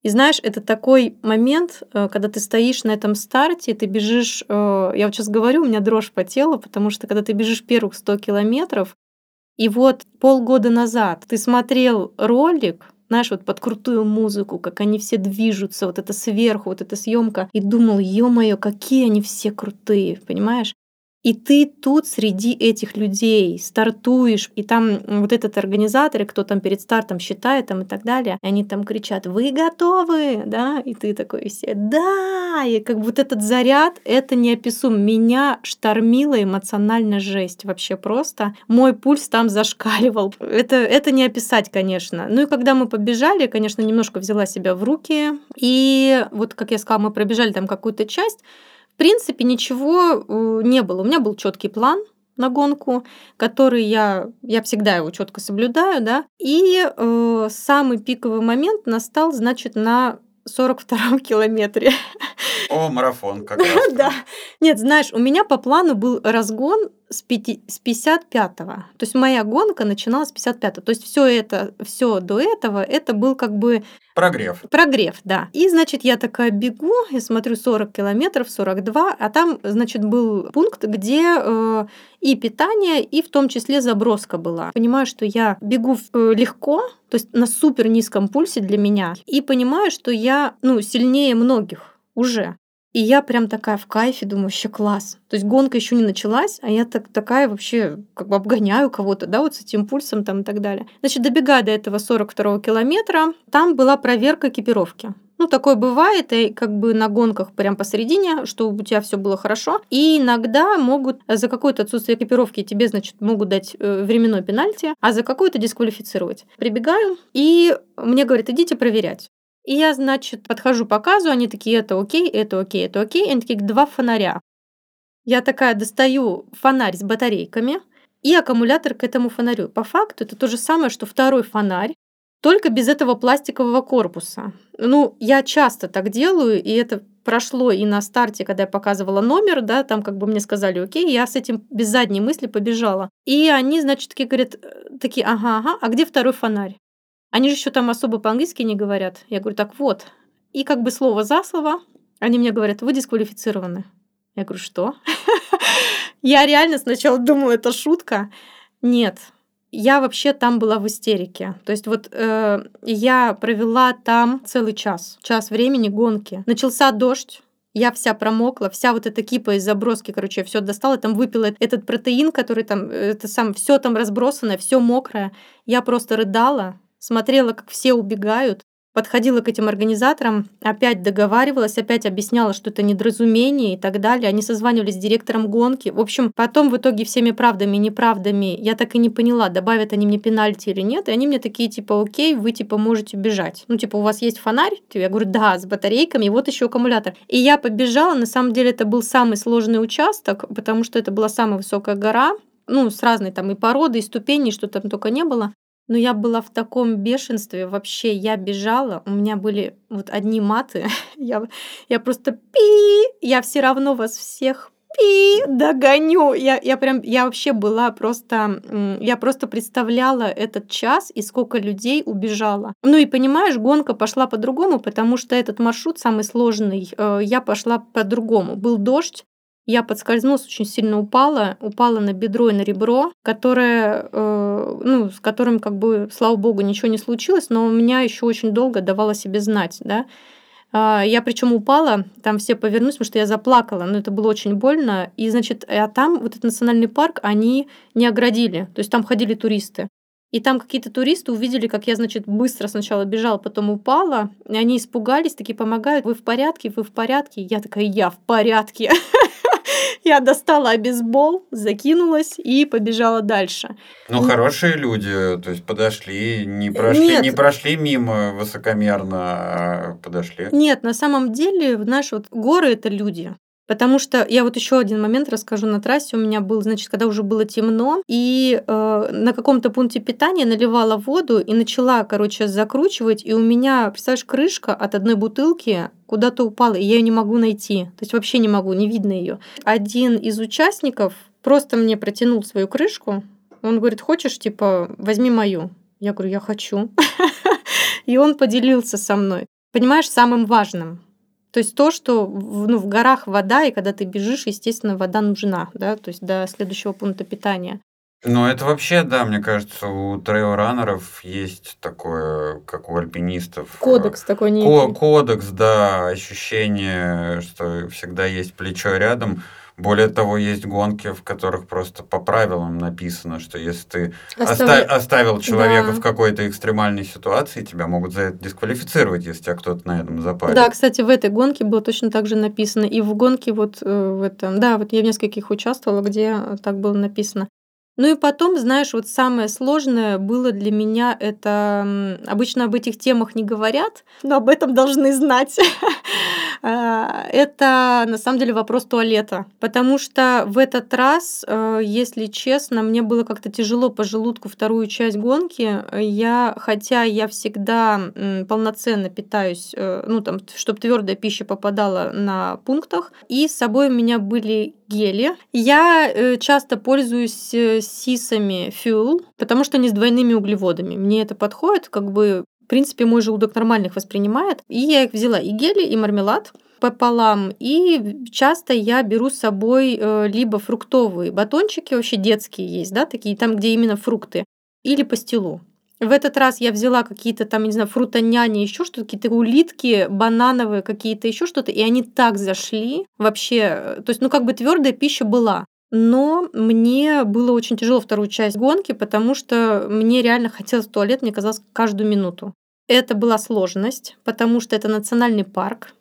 И знаешь, это такой момент, э, когда ты стоишь на этом старте, ты бежишь, э, я вот сейчас говорю, у меня дрожь по телу, потому что когда ты бежишь первых 100 километров, и вот полгода назад ты смотрел ролик, знаешь, вот под крутую музыку, как они все движутся, вот это сверху, вот эта съемка, и думал, ё-моё, какие они все крутые, понимаешь? И ты тут среди этих людей стартуешь, и там вот этот организатор, кто там перед стартом считает там и так далее, и они там кричат, вы готовы, да, и ты такой все, да, и как вот этот заряд, это неописуем. Меня штормила эмоционально жесть вообще просто. Мой пульс там зашкаливал. Это, это не описать, конечно. Ну и когда мы побежали, конечно, немножко взяла себя в руки, и вот, как я сказала, мы пробежали там какую-то часть, принципе, ничего э, не было. У меня был четкий план на гонку, который я, я всегда его четко соблюдаю, да. И э, самый пиковый момент настал, значит, на 42-м <laughs> километре. О, марафон как раз. <laughs> Да. Нет, знаешь, у меня по плану был разгон с, 5, с 55-го. То есть моя гонка начиналась с 55-го. То есть все это, все до этого, это был как бы... Прогрев. Прогрев, да. И, значит, я такая бегу, я смотрю 40 километров, 42, а там, значит, был пункт, где э, и питание, и в том числе заброска была. Понимаю, что я бегу э, легко, то есть на супер низком пульсе для меня, и понимаю, что я, ну, сильнее многих уже. И я прям такая в кайфе, думаю, вообще класс. То есть гонка еще не началась, а я так, такая вообще как бы обгоняю кого-то, да, вот с этим пульсом там и так далее. Значит, добегая до этого 42 километра, там была проверка экипировки. Ну, такое бывает, и как бы на гонках прям посередине, что у тебя все было хорошо. И иногда могут за какое-то отсутствие экипировки тебе, значит, могут дать э, временной пенальти, а за какую-то дисквалифицировать. Прибегаю, и мне говорят, идите проверять. И я, значит, подхожу, показываю, они такие, это окей, это окей, это окей. И они такие, два фонаря. Я такая достаю фонарь с батарейками и аккумулятор к этому фонарю. По факту это то же самое, что второй фонарь, только без этого пластикового корпуса. Ну, я часто так делаю, и это прошло и на старте, когда я показывала номер, да, там как бы мне сказали, окей, я с этим без задней мысли побежала. И они, значит, такие говорят, э, такие, ага, ага, а где второй фонарь? Они же еще там особо по-английски не говорят. Я говорю, так вот. И как бы слово за слово они мне говорят, вы дисквалифицированы. Я говорю, что? <laughs> Я реально сначала думала, это шутка. Нет, я вообще там была в истерике. То есть вот э, я провела там целый час, час времени гонки. Начался дождь, я вся промокла, вся вот эта кипа из заброски, короче, все достала, там выпила этот протеин, который там, это сам, все там разбросанное, все мокрое. Я просто рыдала, смотрела, как все убегают, подходила к этим организаторам, опять договаривалась, опять объясняла, что это недоразумение и так далее. Они созванивались с директором гонки. В общем, потом в итоге всеми правдами и неправдами я так и не поняла, добавят они мне пенальти или нет. И они мне такие, типа, окей, вы, типа, можете бежать. Ну, типа, у вас есть фонарь? Я говорю, да, с батарейками, и вот еще аккумулятор. И я побежала. На самом деле это был самый сложный участок, потому что это была самая высокая гора, ну, с разной там и породы, и ступеней, что там только не было. Но я была в таком бешенстве вообще. Я бежала, у меня были вот одни маты. <laughs> я, я просто пи, я все равно вас всех пи, догоню. Я, я прям, я вообще была просто, я просто представляла этот час и сколько людей убежало. Ну и понимаешь, гонка пошла по-другому, потому что этот маршрут самый сложный, э, я пошла по-другому. Был дождь, я подскользнулась, очень сильно упала, упала на бедро и на ребро, которое, э, ну, с которым, как бы, слава богу, ничего не случилось, но у меня еще очень долго давала себе знать, да. А, я причем упала, там все повернулись, потому что я заплакала, но это было очень больно. И, значит, а там вот этот национальный парк они не оградили, то есть там ходили туристы. И там какие-то туристы увидели, как я, значит, быстро сначала бежала, потом упала. И они испугались, такие помогают. Вы в порядке? Вы в порядке? Я такая, я в порядке. <laughs> Я достала бейсбол, закинулась и побежала дальше. Ну, хорошие люди, то есть подошли, не прошли, Нет. не прошли мимо высокомерно, а подошли. Нет, на самом деле, знаешь, вот горы это люди. Потому что я вот еще один момент расскажу на трассе. У меня был, значит, когда уже было темно, и э, на каком-то пункте питания наливала воду и начала, короче, закручивать, и у меня, представляешь, крышка от одной бутылки куда-то упала, и я ее не могу найти. То есть вообще не могу, не видно ее. Один из участников просто мне протянул свою крышку. Он говорит, хочешь, типа, возьми мою. Я говорю, я хочу. <laughs> И он поделился со мной. Понимаешь, самым важным. То есть то, что в, ну, в горах вода, и когда ты бежишь, естественно, вода нужна, да, то есть до следующего пункта питания. Ну, это вообще, да, мне кажется, у трейл-раннеров есть такое, как у альпинистов. Кодекс такой некий. Ко- кодекс, да, ощущение, что всегда есть плечо рядом. Более того, есть гонки, в которых просто по правилам написано, что если ты Остави... оставил человека да. в какой-то экстремальной ситуации, тебя могут за это дисквалифицировать, если тебя кто-то на этом запарит. Да, кстати, в этой гонке было точно так же написано. И в гонке вот э, в этом, да, вот я в нескольких участвовала, где так было написано. Ну и потом, знаешь, вот самое сложное было для меня это... Обычно об этих темах не говорят, но об этом должны знать. <laughs> А, это на самом деле вопрос туалета. Потому что в этот раз, э, если честно, мне было как-то тяжело по желудку вторую часть гонки. Я, хотя я всегда полноценно питаюсь, э, ну там, чтобы твердая пища попадала на пунктах. И с собой у меня были гели. Я э, часто пользуюсь сисами Fuel, потому что они с двойными углеводами. Мне это подходит, как бы в принципе, мой желудок нормальных воспринимает. И я их взяла и гели, и мармелад пополам. И часто я беру с собой э, либо фруктовые батончики, вообще детские есть, да, такие, там, где именно фрукты, или пастилу. В этот раз я взяла какие-то там, не знаю, фрутоняни, еще что-то, какие-то улитки, банановые какие-то, еще что-то, и они так зашли вообще. То есть, ну, как бы твердая пища была. Но мне было очень тяжело вторую часть гонки, потому что мне реально хотелось в туалет, мне казалось, каждую минуту. Это была сложность, потому что это национальный парк.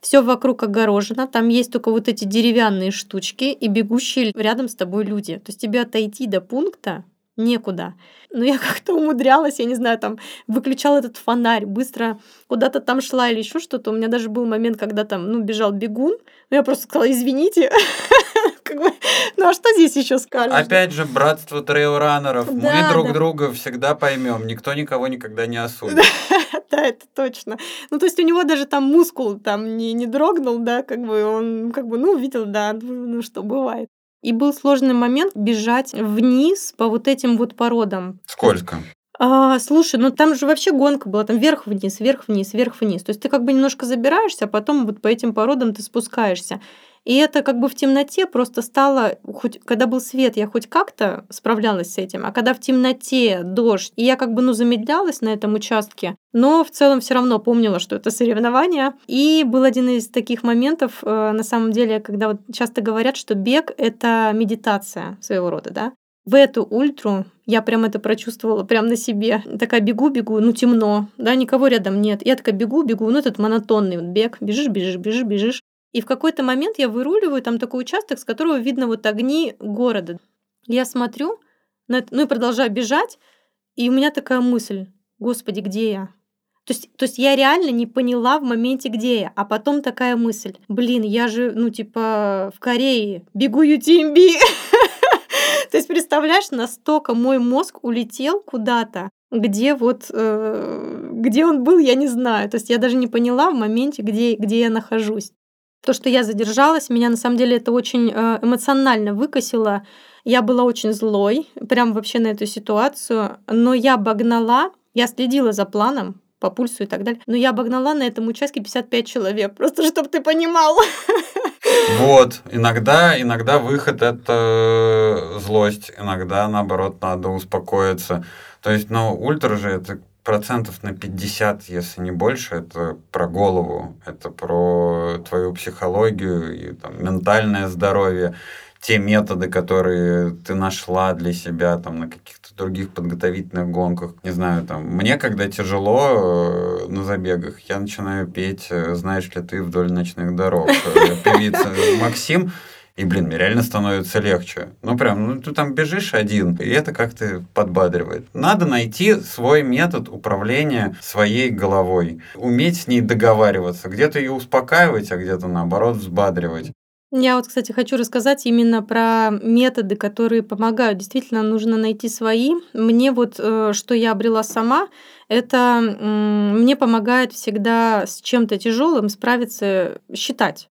Все вокруг огорожено, там есть только вот эти деревянные штучки и бегущие рядом с тобой люди. То есть тебе отойти до пункта некуда. Но я <laughs> как-то умудрялась, я не знаю, там выключала этот фонарь, быстро куда-то там шла или еще что-то. У меня даже был момент, когда там, ну, бежал бегун, но я просто сказала, извините, <laughs> ну а что здесь еще скажешь? Опять же, братство трейлранеров. Да, Мы друг да. друга всегда поймем. Никто никого никогда не <laughs> осудит. Да, это точно. Ну, то есть у него даже там мускул там не, не дрогнул, да, как бы он как бы, ну, видел, да, ну что, бывает. И был сложный момент бежать вниз по вот этим вот породам. Сколько? А, слушай, ну там же вообще гонка была, там вверх-вниз, вверх-вниз, вверх-вниз. То есть ты как бы немножко забираешься, а потом вот по этим породам ты спускаешься. И это как бы в темноте просто стало, хоть когда был свет, я хоть как-то справлялась с этим, а когда в темноте дождь, и я как бы ну замедлялась на этом участке, но в целом все равно помнила, что это соревнование. И был один из таких моментов, э, на самом деле, когда вот часто говорят, что бег это медитация своего рода, да. В эту ультру я прям это прочувствовала прям на себе. Такая бегу-бегу, ну темно, да, никого рядом нет. Я такая бегу-бегу, ну этот монотонный вот бег, бежишь, бежишь, бежишь, бежишь. И в какой-то момент я выруливаю, там такой участок, с которого видно вот огни города. Я смотрю, ну и продолжаю бежать, и у меня такая мысль, господи, где я? То есть, то есть я реально не поняла в моменте, где я. А потом такая мысль, блин, я же, ну, типа, в Корее, бегу UTMB. <laughs> То есть, представляешь, настолько мой мозг улетел куда-то, где вот, э, где он был, я не знаю. То есть я даже не поняла в моменте, где, где я нахожусь. То, что я задержалась, меня на самом деле это очень э, эмоционально выкосило. Я была очень злой, прям вообще на эту ситуацию, но я обогнала, я следила за планом, по пульсу и так далее. Но я обогнала на этом участке 55 человек, <laughs> просто чтобы ты понимал. Вот, иногда, иногда выход это злость, иногда наоборот надо успокоиться. То есть, ну, ультра же это процентов на 50, если не больше, это про голову, это про твою психологию и там, ментальное здоровье, те методы, которые ты нашла для себя там на каких-то других подготовительных гонках. Не знаю, там, мне когда тяжело э, на забегах, я начинаю петь э, «Знаешь ли ты вдоль ночных дорог» э, певица Максим, и, блин, мне реально становится легче. Ну, прям, ну, ты там бежишь один, и это как-то подбадривает. Надо найти свой метод управления своей головой. Уметь с ней договариваться. Где-то ее успокаивать, а где-то, наоборот, взбадривать. Я вот, кстати, хочу рассказать именно про методы, которые помогают. Действительно, нужно найти свои. Мне вот, э, что я обрела сама, это мне помогает всегда с чем-то тяжелым справиться, считать.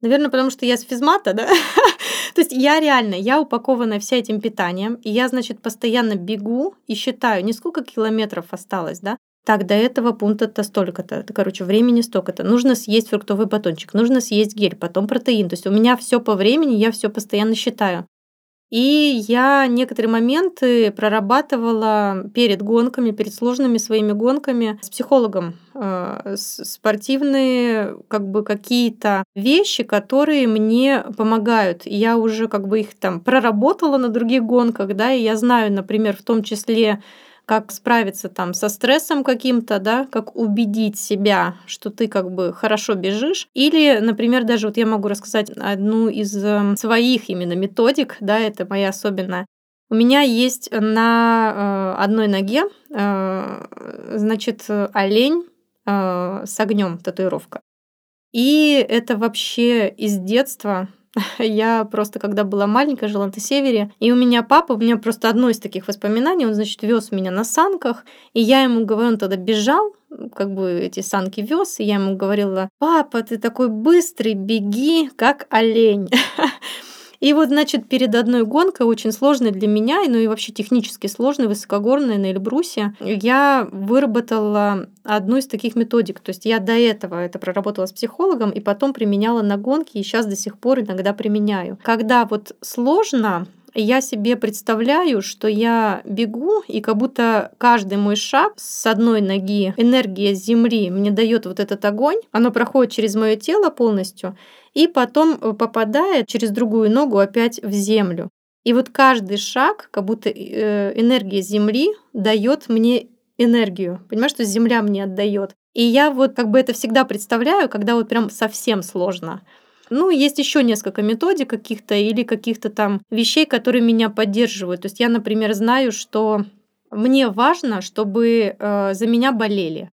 Наверное, потому что я с физмата, да? <laughs> То есть я реально, я упакована вся этим питанием, и я, значит, постоянно бегу и считаю, не сколько километров осталось, да, так, до этого пункта-то столько-то, короче, времени столько-то. Нужно съесть фруктовый батончик, нужно съесть гель, потом протеин. То есть у меня все по времени, я все постоянно считаю. И я некоторые моменты прорабатывала перед гонками, перед сложными своими гонками с психологом. Э, спортивные как бы какие-то вещи, которые мне помогают. Я уже как бы их там проработала на других гонках, да, и я знаю, например, в том числе как справиться там со стрессом каким-то, да, как убедить себя, что ты как бы хорошо бежишь. Или, например, даже вот я могу рассказать одну из эм, своих именно методик, да, это моя особенная. У меня есть на э, одной ноге, э, значит, олень э, с огнем татуировка. И это вообще из детства <laughs> Я просто, когда была маленькая, жила на севере, и у меня папа, у меня просто одно из таких воспоминаний, он, значит, вез меня на санках, и я ему говорю, он тогда бежал, как бы эти санки вез, и я ему говорила, папа, ты такой быстрый, беги, как олень. <laughs> И вот, значит, перед одной гонкой, очень сложной для меня, ну и вообще технически сложной, высокогорной на Эльбрусе, я выработала одну из таких методик. То есть я до этого это проработала с психологом и потом применяла на гонке, и сейчас до сих пор иногда применяю. Когда вот сложно, я себе представляю, что я бегу, и как будто каждый мой шаг с одной ноги, энергия Земли мне дает вот этот огонь, оно проходит через мое тело полностью, и потом э, попадает через другую ногу опять в землю. И вот каждый шаг, как будто э, энергия Земли дает мне энергию. Понимаешь, что Земля мне отдает. И я вот как бы это всегда представляю, когда вот прям совсем сложно. Ну, есть еще несколько методик каких-то или каких-то там вещей, которые меня поддерживают. То есть я, например, знаю, что мне важно, чтобы э, за меня болели.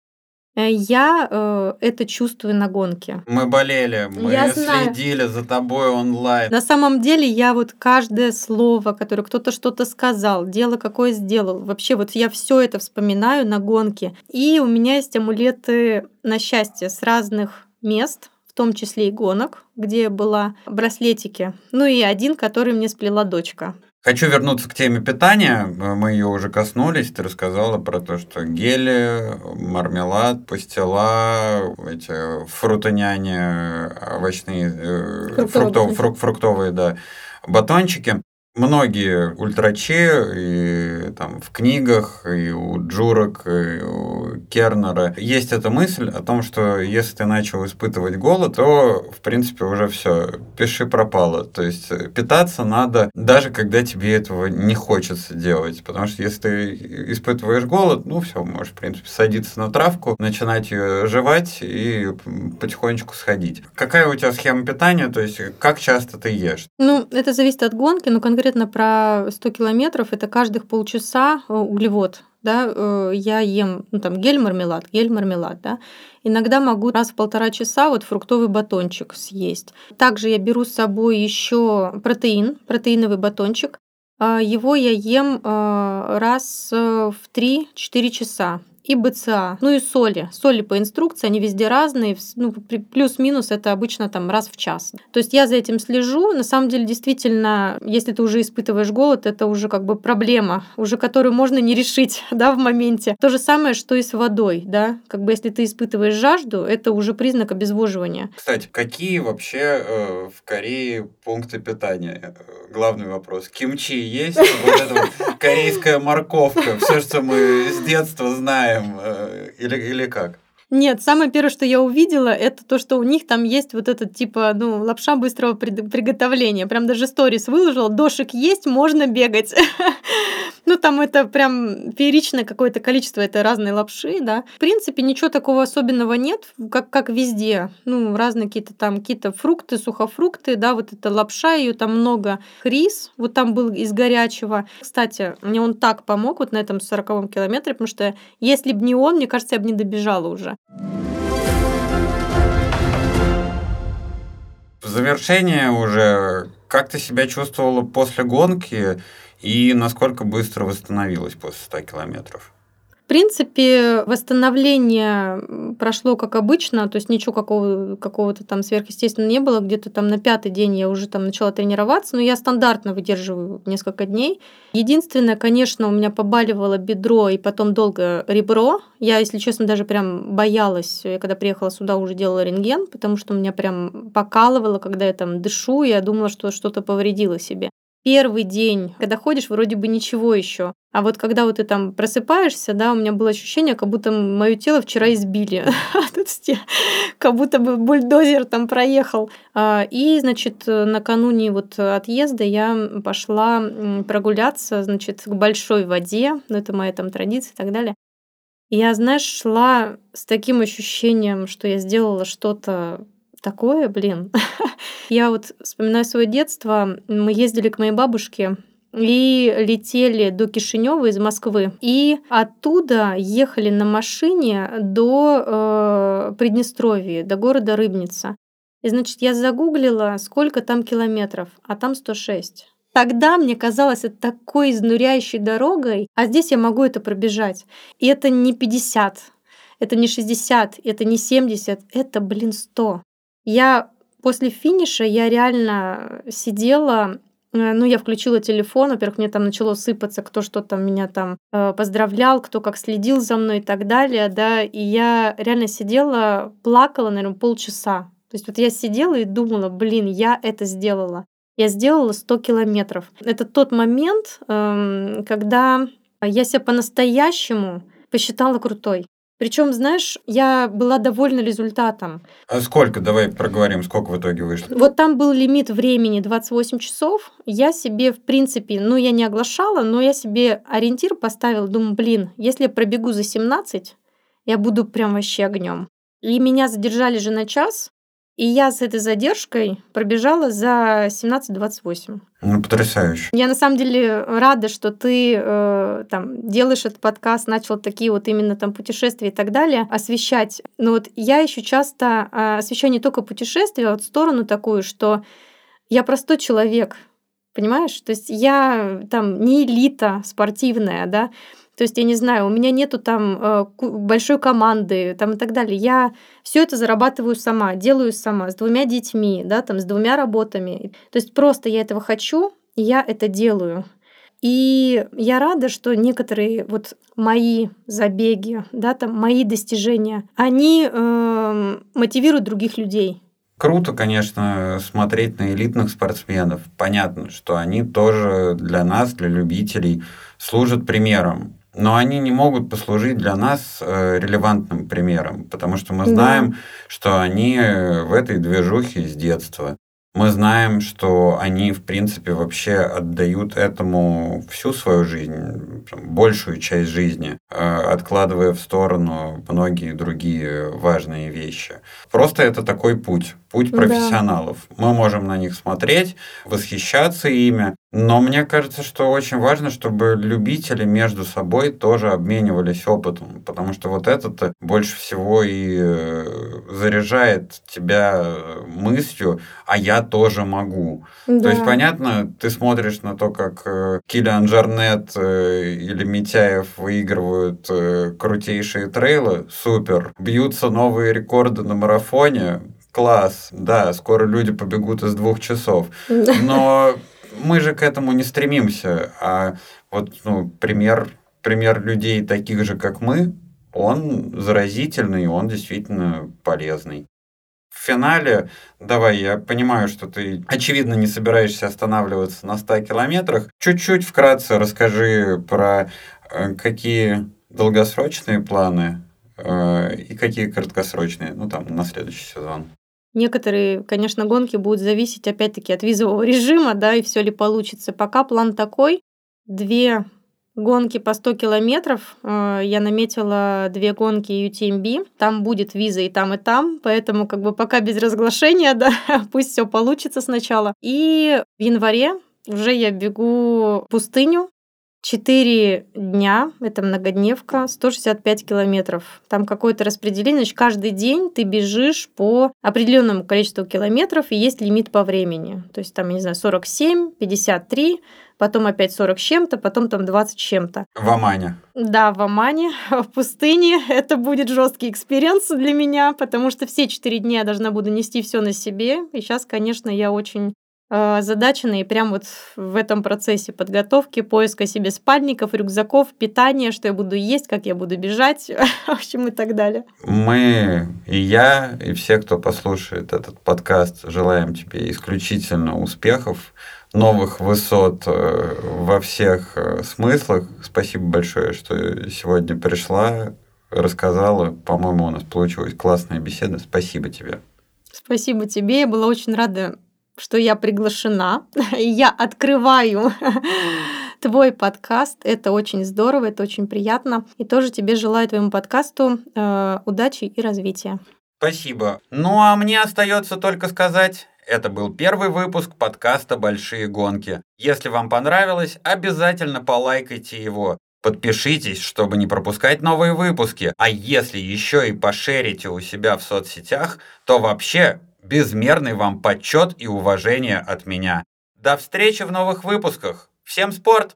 Э, я э, это чувствую на гонке. Мы болели, мы я следили за тобой онлайн. На самом деле я вот каждое слово, которое кто-то что-то сказал, дело какое сделал, вообще вот я все это вспоминаю на гонке. И у меня есть амулеты на счастье с разных мест, в том числе и гонок, где была браслетики. Ну и один, который мне сплела дочка. Хочу вернуться к теме питания. Мы ее уже коснулись. Ты рассказала про то, что гели, мармелад, пастила, эти фрутоняне, овощные, э, фруктов, фрук, фруктовые, да, батончики многие ультрачи и там в книгах, и у Джурок, и у Кернера есть эта мысль о том, что если ты начал испытывать голод, то, в принципе, уже все, пиши пропало. То есть э, питаться надо, даже когда тебе этого не хочется делать. Потому что если ты испытываешь голод, ну все, можешь, в принципе, садиться на травку, начинать ее жевать и потихонечку сходить. Какая у тебя схема питания? То есть как часто ты ешь? Ну, это зависит от гонки, но конкретно конкретно про 100 километров, это каждых полчаса э, углевод. Да, э, я ем ну, там гель-мармелад, гель-мармелад, да. Иногда могу раз в полтора часа вот фруктовый батончик съесть. Также я беру с собой еще протеин, протеиновый батончик. А, его я ем э, раз в 3-4 часа и БЦА, ну и соли. Соли по инструкции, они везде разные, ну, плюс-минус это обычно там раз в час. То есть я за этим слежу. На самом деле, действительно, если ты уже испытываешь голод, это уже как бы проблема, уже которую можно не решить, <laughs> да, в моменте. То же самое, что и с водой, да. Как бы если ты испытываешь жажду, это уже признак обезвоживания. Кстати, какие вообще э, в Корее пункты питания? Э, главный вопрос. Кимчи есть? Вот эта <laughs> корейская морковка, все, что мы с детства знаем знаем, э, или, или как? Нет, самое первое, что я увидела, это то, что у них там есть вот этот типа, ну, лапша быстрого приготовления. Прям даже сторис выложила, дошик есть, можно бегать. <laughs> Ну, там это прям фееричное какое-то количество этой разной лапши, да. В принципе, ничего такого особенного нет, как, как везде. Ну, разные какие-то там какие-то фрукты, сухофрукты, да, вот эта лапша, ее там много. Рис, вот там был из горячего. Кстати, мне он так помог вот на этом 40 километре, потому что если бы не он, мне кажется, я бы не добежала уже. завершение уже, как ты себя чувствовала после гонки и насколько быстро восстановилась после 100 километров? В принципе, восстановление прошло как обычно, то есть ничего какого, какого-то там сверхъестественного не было. Где-то там на пятый день я уже там начала тренироваться, но я стандартно выдерживаю несколько дней. Единственное, конечно, у меня побаливало бедро и потом долго ребро. Я, если честно, даже прям боялась. Я когда приехала сюда, уже делала рентген, потому что меня прям покалывало, когда я там дышу, я думала, что что-то повредило себе первый день, когда ходишь, вроде бы ничего еще. А вот когда вот ты там просыпаешься, да, у меня было ощущение, как будто мое тело вчера избили. <laughs> как будто бы бульдозер там проехал. А, и, значит, накануне вот отъезда я пошла прогуляться, значит, к большой воде. Ну, это моя там традиция и так далее. Я, знаешь, шла с таким ощущением, что я сделала что-то такое, блин. <laughs> Я вот вспоминаю свое детство. Мы ездили к моей бабушке и летели до Кишинева из Москвы. И оттуда ехали на машине до э, Приднестровья, до города Рыбница. И, значит, я загуглила, сколько там километров, а там 106. Тогда мне казалось это такой изнуряющей дорогой, а здесь я могу это пробежать. И это не 50, это не 60, это не 70, это, блин, 100. Я после финиша, я реально сидела, э, ну, я включила телефон, во-первых, мне там начало сыпаться, кто что там меня там э, поздравлял, кто как следил за мной и так далее, да, и я реально сидела, плакала, наверное, полчаса. То есть вот я сидела и думала, блин, я это сделала. Я сделала 100 километров. Это тот момент, эм, когда я себя по-настоящему посчитала крутой. Причем, знаешь, я была довольна результатом. А сколько? Давай проговорим, сколько в итоге вышло. Вот там был лимит времени 28 часов. Я себе, в принципе, ну, я не оглашала, но я себе ориентир поставила. Думаю, блин, если я пробегу за 17, я буду прям вообще огнем. И меня задержали же на час, и я с этой задержкой пробежала за 17-28. Ну, потрясающе. Я на самом деле рада, что ты э, там делаешь этот подкаст, начал такие вот именно там путешествия и так далее освещать. Но вот я еще часто э, освещаю не только путешествия, а вот сторону такую, что я простой человек, понимаешь? То есть я там не элита спортивная, да, то есть, я не знаю, у меня нету там э, большой команды там и так далее. Я все это зарабатываю сама, делаю сама, с двумя детьми, да, там, с двумя работами. То есть просто я этого хочу, и я это делаю. И я рада, что некоторые вот мои забеги, да, там мои достижения, они э, мотивируют других людей. Круто, конечно, смотреть на элитных спортсменов. Понятно, что они тоже для нас, для любителей, служат примером но они не могут послужить для нас э, релевантным примером, потому что мы знаем, да. что они в этой движухе с детства. Мы знаем, что они, в принципе, вообще отдают этому всю свою жизнь, большую часть жизни, э, откладывая в сторону многие другие важные вещи. Просто это такой путь, путь профессионалов. Да. Мы можем на них смотреть, восхищаться ими, но мне кажется, что очень важно, чтобы любители между собой тоже обменивались опытом, потому что вот это больше всего и э, заряжает тебя мыслью, а я тоже могу. Да. То есть, понятно, ты смотришь на то, как э, Киллиан Джарнет э, или Митяев выигрывают крутейшие трейлы, супер. Бьются новые рекорды на марафоне, класс, да, скоро люди побегут из двух часов. Но мы же к этому не стремимся. А вот ну, пример, пример людей таких же, как мы, он заразительный, он действительно полезный. В финале, давай, я понимаю, что ты, очевидно, не собираешься останавливаться на 100 километрах. Чуть-чуть вкратце расскажи про э, какие долгосрочные планы э, и какие краткосрочные, ну там, на следующий сезон. Некоторые, конечно, гонки будут зависеть опять-таки от визового режима, да, и все ли получится. Пока план такой. Две гонки по 100 километров. Э, я наметила две гонки UTMB. Там будет виза и там, и там. Поэтому как бы пока без разглашения, <laughs> да, пусть все получится сначала. И в январе уже я бегу в пустыню 4 дня, это многодневка, 165 километров. Там какое-то распределение, значит, каждый день ты бежишь по определенному количеству километров, и есть лимит по времени. То есть там, я не знаю, 47, 53, потом опять 40 с чем-то, потом там 20 с чем-то. В Омане. Да, в Омане, <laughs> в пустыне. Это будет жесткий experience для меня, потому что все четыре дня я должна буду нести все на себе. И сейчас, конечно, я очень озадачена и прям вот в этом процессе подготовки, поиска себе спальников, рюкзаков, питания, что я буду есть, как я буду бежать, <laughs> в общем, и так далее. Мы, и я, и все, кто послушает этот подкаст, желаем тебе исключительно успехов, новых высот э, во всех э, смыслах. Спасибо большое, что сегодня пришла, рассказала. По-моему, у нас получилась классная беседа. Спасибо тебе. Спасибо тебе. Я была очень рада что я приглашена, <laughs> и я открываю <laughs> твой подкаст. Это очень здорово, это очень приятно. И тоже тебе желаю твоему подкасту э, удачи и развития. Спасибо. Ну а мне остается только сказать, это был первый выпуск подкаста «Большие гонки». Если вам понравилось, обязательно полайкайте его. Подпишитесь, чтобы не пропускать новые выпуски. А если еще и пошерите у себя в соцсетях, то вообще Безмерный вам почет и уважение от меня. До встречи в новых выпусках. Всем спорт!